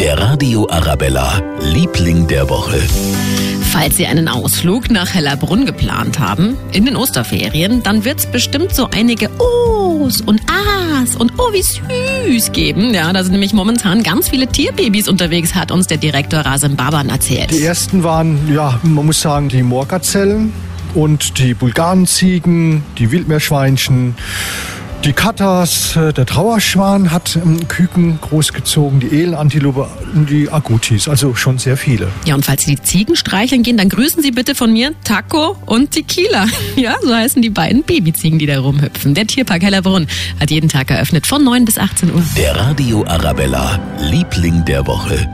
Der Radio Arabella, Liebling der Woche. Falls Sie einen Ausflug nach Hellerbrunn geplant haben, in den Osterferien, dann wird's bestimmt so einige Ohs und Ahs und Oh, wie süß geben. Ja, da sind nämlich momentan ganz viele Tierbabys unterwegs, hat uns der Direktor Rasim Baban erzählt. Die ersten waren, ja, man muss sagen, die Moorgazellen und die Bulgarenziegen, die Wildmeerschweinchen. Die Katas, äh, der Trauerschwan hat Küken großgezogen, die Elenantilope und die Agutis, also schon sehr viele. Ja, und falls Sie die Ziegen streicheln gehen, dann grüßen Sie bitte von mir Taco und Tequila. Ja, so heißen die beiden Babyziegen, die da rumhüpfen. Der Tierpark Hellerbrunn hat jeden Tag eröffnet von 9 bis 18 Uhr. Der Radio Arabella, Liebling der Woche.